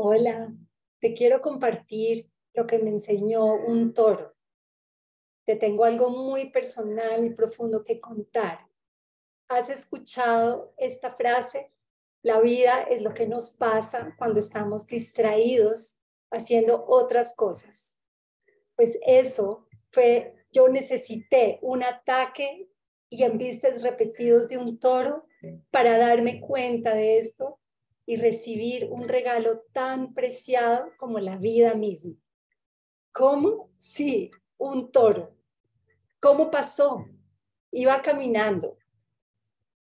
Hola, te quiero compartir lo que me enseñó un toro. Te tengo algo muy personal y profundo que contar. ¿Has escuchado esta frase? La vida es lo que nos pasa cuando estamos distraídos haciendo otras cosas. Pues eso fue, yo necesité un ataque y embistes repetidos de un toro para darme cuenta de esto y recibir un regalo tan preciado como la vida misma. ¿Cómo? Sí, un toro. ¿Cómo pasó? Iba caminando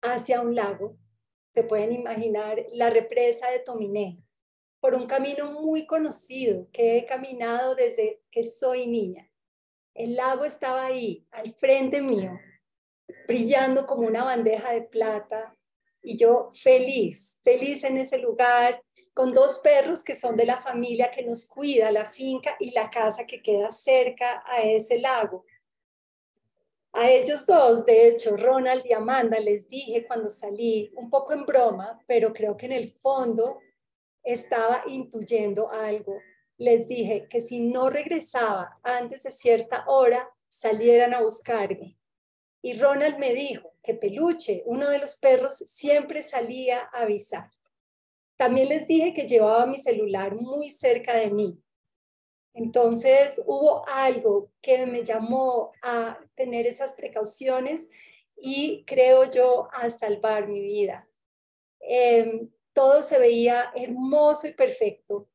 hacia un lago, se pueden imaginar la represa de Tominé, por un camino muy conocido que he caminado desde que soy niña. El lago estaba ahí, al frente mío, brillando como una bandeja de plata y yo feliz, feliz en ese lugar, con dos perros que son de la familia que nos cuida, la finca y la casa que queda cerca a ese lago. A ellos dos, de hecho, Ronald y Amanda, les dije cuando salí, un poco en broma, pero creo que en el fondo estaba intuyendo algo. Les dije que si no regresaba antes de cierta hora, salieran a buscarme. Y Ronald me dijo que Peluche, uno de los perros, siempre salía a avisar. También les dije que llevaba mi celular muy cerca de mí. Entonces hubo algo que me llamó a tener esas precauciones y creo yo a salvar mi vida. Em, todo se veía hermoso y perfecto.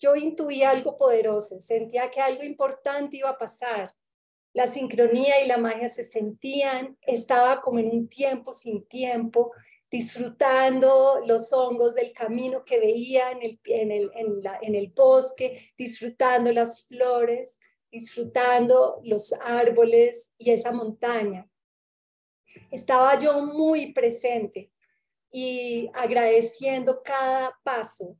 Yo intuía algo poderoso, sentía que algo importante iba a pasar la sincronía y la magia se sentían, estaba como en un tiempo sin tiempo, disfrutando los hongos del camino que veía en el, en el, en el bosque, disfrutando las flores, disfrutando los árboles y esa montaña. Estaba yo muy presente y agradeciendo cada paso.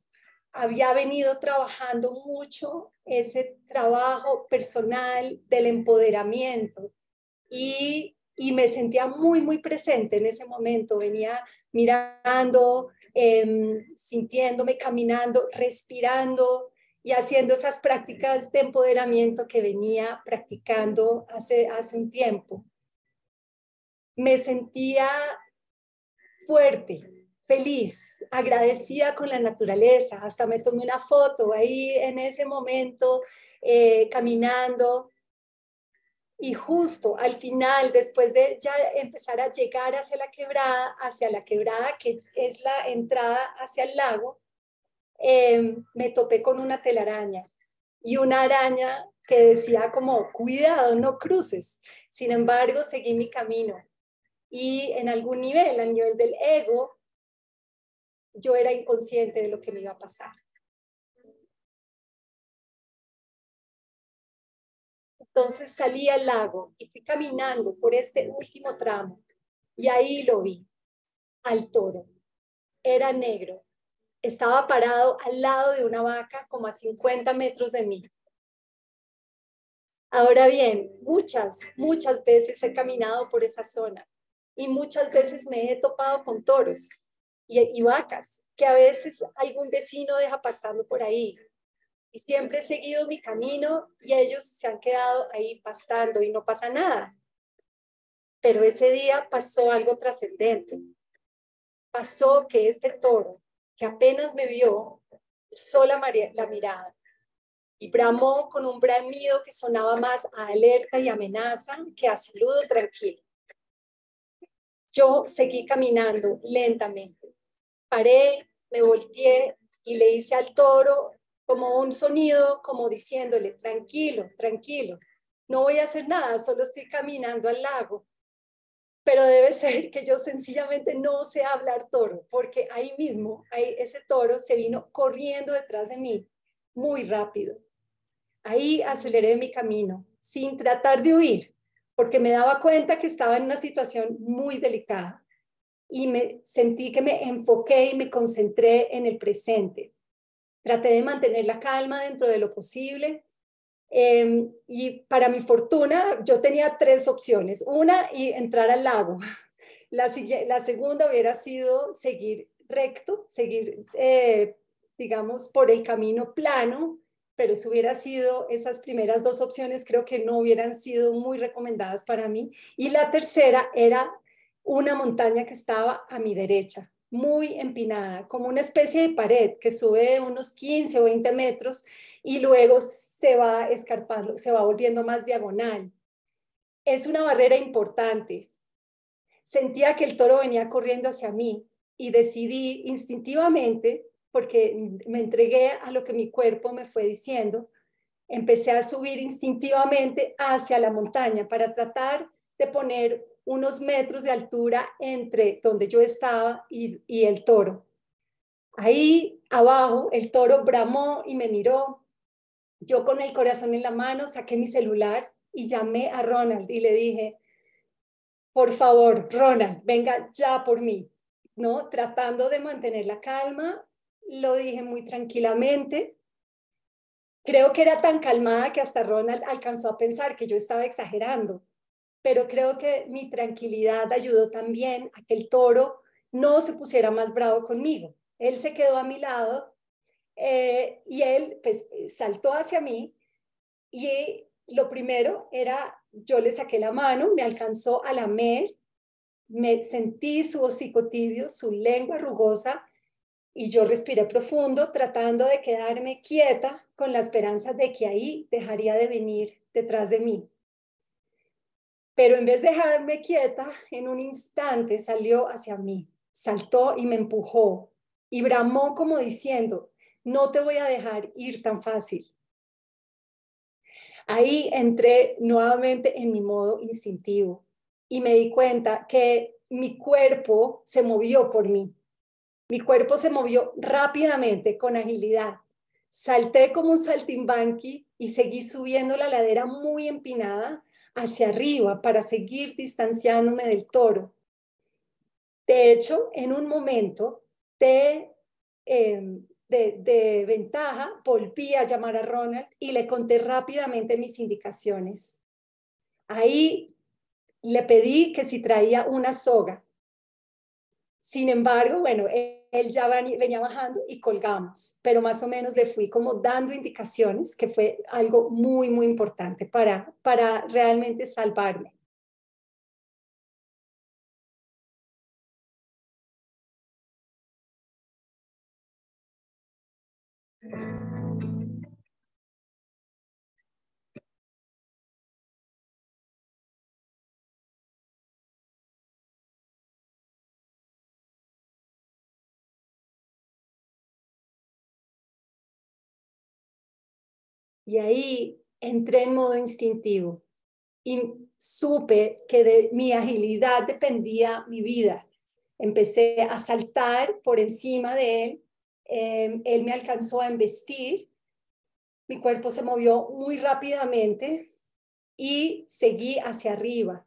Había venido trabajando mucho ese trabajo personal del empoderamiento y, me sentía muy, muy presente en ese momento. Venía mirando, em, sintiéndome, caminando, respirando y haciendo esas prácticas de empoderamiento que venía practicando hace, hace un tiempo. Me sentía fuerte, feliz, agradecida con la naturaleza. Hasta me tomé una foto ahí en ese momento, eh, caminando. Y justo al final, después de ya empezar a llegar hacia la quebrada, hacia la quebrada que es la entrada hacia el lago, em, me topé con una telaraña y una araña que decía como, cuidado, no cruces. Sin embargo, seguí mi camino. Y en algún nivel, al nivel del ego, yo era inconsciente de lo que me iba a pasar. Entonces salí al lago y fui caminando por este último tramo y ahí lo vi, al toro. Era negro. Estaba parado al lado de una vaca como a 50 metros de mí. Ahora bien, muchas, muchas veces he caminado por esa zona y muchas veces me he topado con toros y, vacas, que a veces algún vecino deja pastando por ahí. Y siempre he seguido mi camino y ellos se han quedado ahí pastando y no pasa nada. Pero ese día pasó algo trascendente. Pasó que este toro, que apenas me vio, sola la mirada y bramó con un bramido que sonaba más a alerta y amenaza que a saludo tranquilo. Yo seguí caminando lentamente paré, me volteé y le hice al toro como un sonido, como diciéndole, tranquilo, tranquilo, no voy a hacer nada, solo estoy caminando al lago. Pero debe ser que yo sencillamente no sé hablar toro, porque ahí mismo, ahí, ese toro se vino corriendo detrás de mí, muy rápido. Ahí aceleré mi camino, sin tratar de huir, porque me daba cuenta que estaba en una situación muy delicada. y me sentí que me enfoqué y me concentré en el presente. Traté de mantener la calma dentro de lo posible. Em, y para mi fortuna, yo tenía tres opciones. Una, y entrar al lago. La, segunda hubiera sido seguir recto, seguir, eh, digamos, por el camino plano, pero si hubiera sido esas primeras dos opciones, creo que no hubieran sido muy recomendadas para mí. Y la tercera era una montaña que estaba a mi derecha, muy empinada, como una especie de pared que sube unos 15 o 20 metros y luego se va escarpando, se va volviendo más diagonal. Es una barrera importante. Sentía que el toro venía corriendo hacia mí y decidí instintivamente, porque me entregué a lo que mi cuerpo me fue diciendo, empecé a subir instintivamente hacia la montaña para tratar de poner unos metros de altura entre donde yo estaba y, el toro. Ahí abajo el toro bramó y me miró. Yo con el corazón en la mano saqué mi celular y llamé a Ronald y le dije, por favor, Ronald, venga ya por mí, ¿no? Tratando de mantener la calma, lo dije muy tranquilamente. Creo que era tan calmada que hasta Ronald alcanzó a pensar que yo estaba exagerando pero creo que mi tranquilidad ayudó también a que el toro no se pusiera más bravo conmigo. Él se quedó a mi lado eh, y él pues, saltó hacia mí y lo primero era, yo le saqué la mano, me alcanzó a lamer, me sentí su hocico tibio, su lengua rugosa y yo respiré profundo tratando de quedarme quieta con la esperanza de que ahí dejaría de venir detrás de mí. Pero en vez de dejarme quieta, en un instante salió hacia mí, saltó y me empujó y bramó como diciendo, no te voy a dejar ir tan fácil. Ahí entré nuevamente en mi modo instintivo y me di cuenta que mi cuerpo se movió por mí. Mi cuerpo se movió rápidamente, con agilidad. Salté como un saltimbanqui y seguí subiendo la ladera muy empinada hacia arriba para seguir distanciándome del toro. De hecho, en un momento de, em, de, de, ventaja, volví a llamar a Ronald y le conté rápidamente mis indicaciones. Ahí le pedí que si traía una soga. Sin embargo, bueno, él ya venía bajando y colgamos, pero más o menos le fui como dando indicaciones, que fue algo muy, muy importante para, para realmente salvarme. Y ahí entré en modo instintivo y supe que de mi agilidad dependía mi vida. Empecé a saltar por encima de él. Em, él me alcanzó a embestir. Mi cuerpo se movió muy rápidamente y seguí hacia arriba.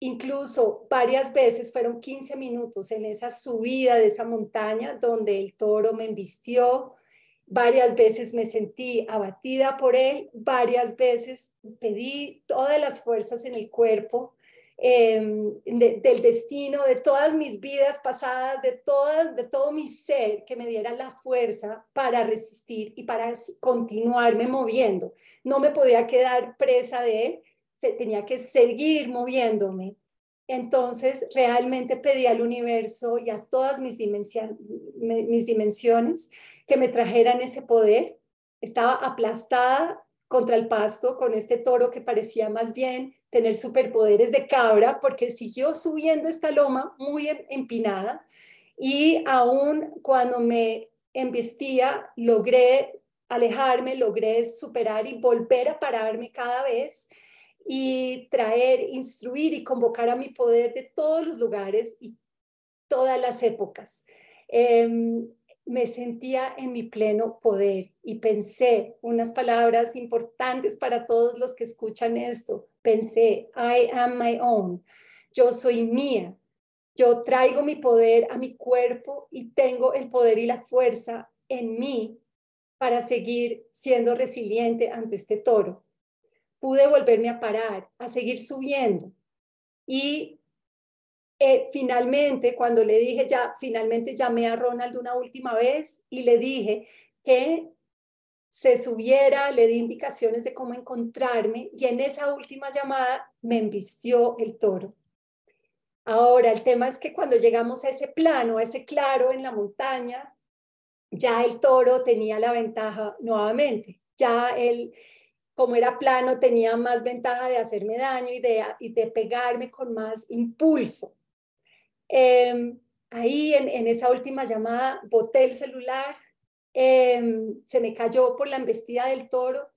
Incluso varias veces, fueron 15 minutos en esa subida de esa montaña donde el toro me embistió, Varias veces me sentí abatida por él, varias veces pedí todas las fuerzas en el cuerpo, em, del destino, de todas mis vidas pasadas, de, de todo mi ser, que me diera la fuerza para resistir y para continuarme moviendo. No me podía quedar presa de él, se, tenía que seguir moviéndome. Entonces, realmente pedí al universo y a todas mis, mis dimensiones que me trajeran ese poder. Estaba aplastada contra el pasto con este toro que parecía más bien tener superpoderes de cabra porque siguió subiendo esta loma muy em, empinada y aún cuando me embestía logré alejarme, logré superar y volver a pararme cada vez y traer, instruir y convocar a mi poder de todos los lugares y todas las épocas. Em, me sentía en mi pleno poder y pensé unas palabras importantes para todos los que escuchan esto. Pensé, I am my own, yo soy mía, Yo traigo mi poder a mi cuerpo y tengo el poder y la fuerza en mí para seguir siendo resiliente ante este toro. Pude volverme a parar, a seguir subiendo. Y eh, finalmente, cuando le dije ya, finalmente llamé a Ronald una última vez y le dije que se subiera, le di indicaciones de cómo encontrarme y en esa última llamada me embistió el toro. Ahora, el tema es que cuando llegamos a ese plano, a ese claro en la montaña, ya el toro tenía la ventaja nuevamente. Ya él, como era plano, tenía más ventaja de hacerme daño y de, pegarme con más impulso. Em, ahí en, en, esa última llamada boté el celular, em, se me cayó por la embestida del toro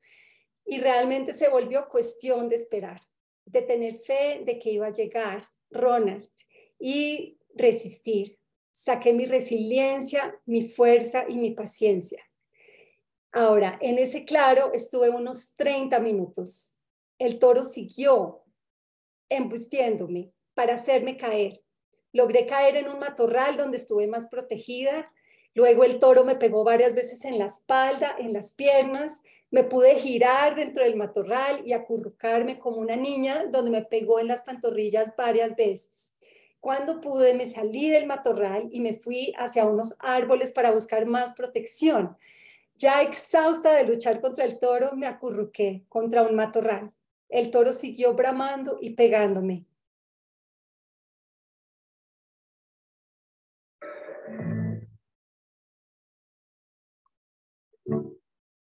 y realmente se volvió cuestión de esperar, de tener fe de que iba a llegar Ronald y resistir. Saqué mi resiliencia, mi fuerza y mi paciencia. Ahora, en ese claro estuve unos 30 minutos. El toro siguió embustiéndome para hacerme caer. Logré caer en un matorral donde estuve más protegida. Luego el toro me pegó varias veces en la espalda, en las piernas. Me pude girar dentro del matorral y acurrucarme como una niña donde me pegó en las pantorrillas varias veces. Cuando pude, me salí del matorral y me fui hacia unos árboles para buscar más protección. Ya exhausta de luchar contra el toro, me acurruqué contra un matorral. El toro siguió bramando y pegándome.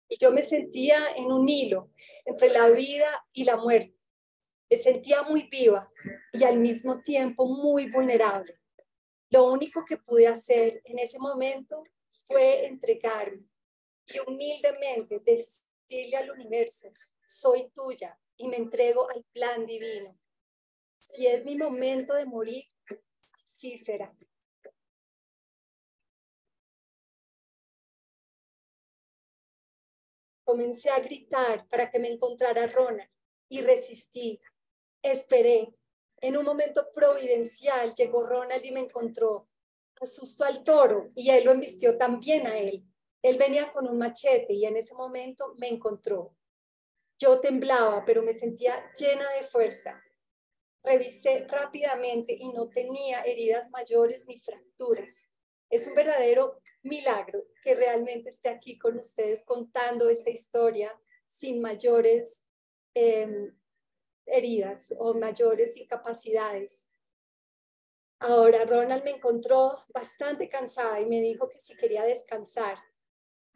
Y yo me sentía en un hilo entre la vida y la muerte. Me sentía muy viva y al mismo tiempo muy vulnerable. Lo único que pude hacer en ese momento fue entregarme y humildemente decirle al universo, soy tuya y me entrego al plan divino. Si es mi momento de morir, sí será. Comencé a gritar para que me encontrara Ronald y resistí. Esperé. En un momento providencial llegó Ronald y me encontró. Asustó al toro y él lo embistió también a él. Él venía con un machete y en ese momento me encontró. Yo temblaba, pero me sentía llena de fuerza. Revisé rápidamente y no tenía heridas mayores ni fracturas. Es un verdadero milagro que realmente esté aquí con ustedes contando esta historia sin mayores em, heridas o mayores incapacidades. Ahora, Ronald me encontró bastante cansada y me dijo que si quería descansar,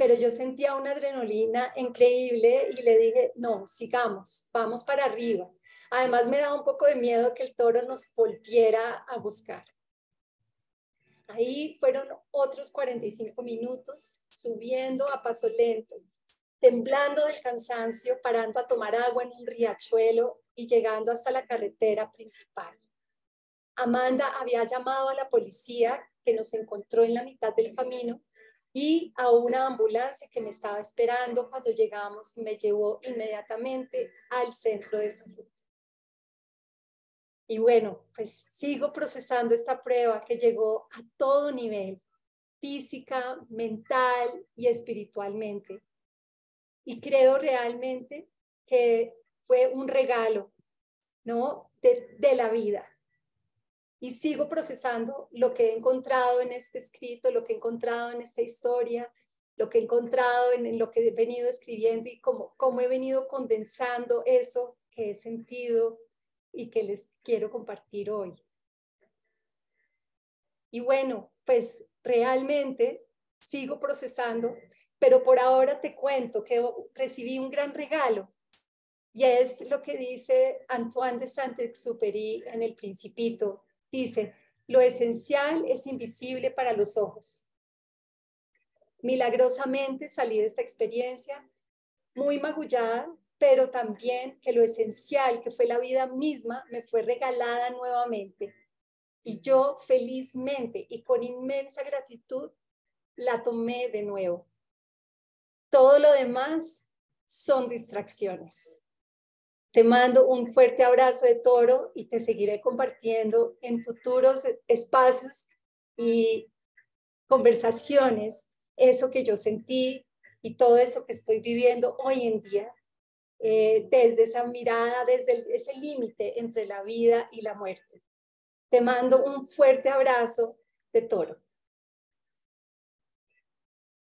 pero yo sentía una adrenalina increíble y le dije, no, sigamos, vamos para arriba. Además, me daba un poco de miedo que el toro nos volviera a buscar. Ahí fueron otros 45 minutos subiendo a paso lento, temblando del cansancio, parando a tomar agua en un riachuelo y llegando hasta la carretera principal. Amanda había llamado a la policía que nos encontró en la mitad del camino y a una ambulancia que me estaba esperando cuando llegamos me llevó inmediatamente al centro de salud. Y bueno, pues sigo procesando esta prueba que llegó a todo nivel, física, mental y espiritualmente. Y creo realmente que fue un regalo, ¿no? De, de la vida. Y sigo procesando lo que he encontrado en este escrito, lo que he encontrado en esta historia, lo que he encontrado en, en lo que he venido escribiendo y cómo, cómo he venido condensando eso que he sentido y que les quiero compartir hoy. Y bueno, pues realmente sigo procesando, pero por ahora te cuento que recibí un gran regalo y es lo que dice Antoine de Saint-Exupéry en El Principito. Dice, lo esencial es invisible para los ojos. Milagrosamente salí de esta experiencia muy magullada, pero también que lo esencial, que fue la vida misma, me fue regalada nuevamente. Y yo felizmente y con inmensa gratitud la tomé de nuevo. Todo lo demás son distracciones. Te mando un fuerte abrazo de toro y te seguiré compartiendo en futuros espacios y conversaciones eso que yo sentí y todo eso que estoy viviendo hoy en día eh, desde esa mirada, desde ese límite entre la vida y la muerte. Te mando un fuerte abrazo de toro.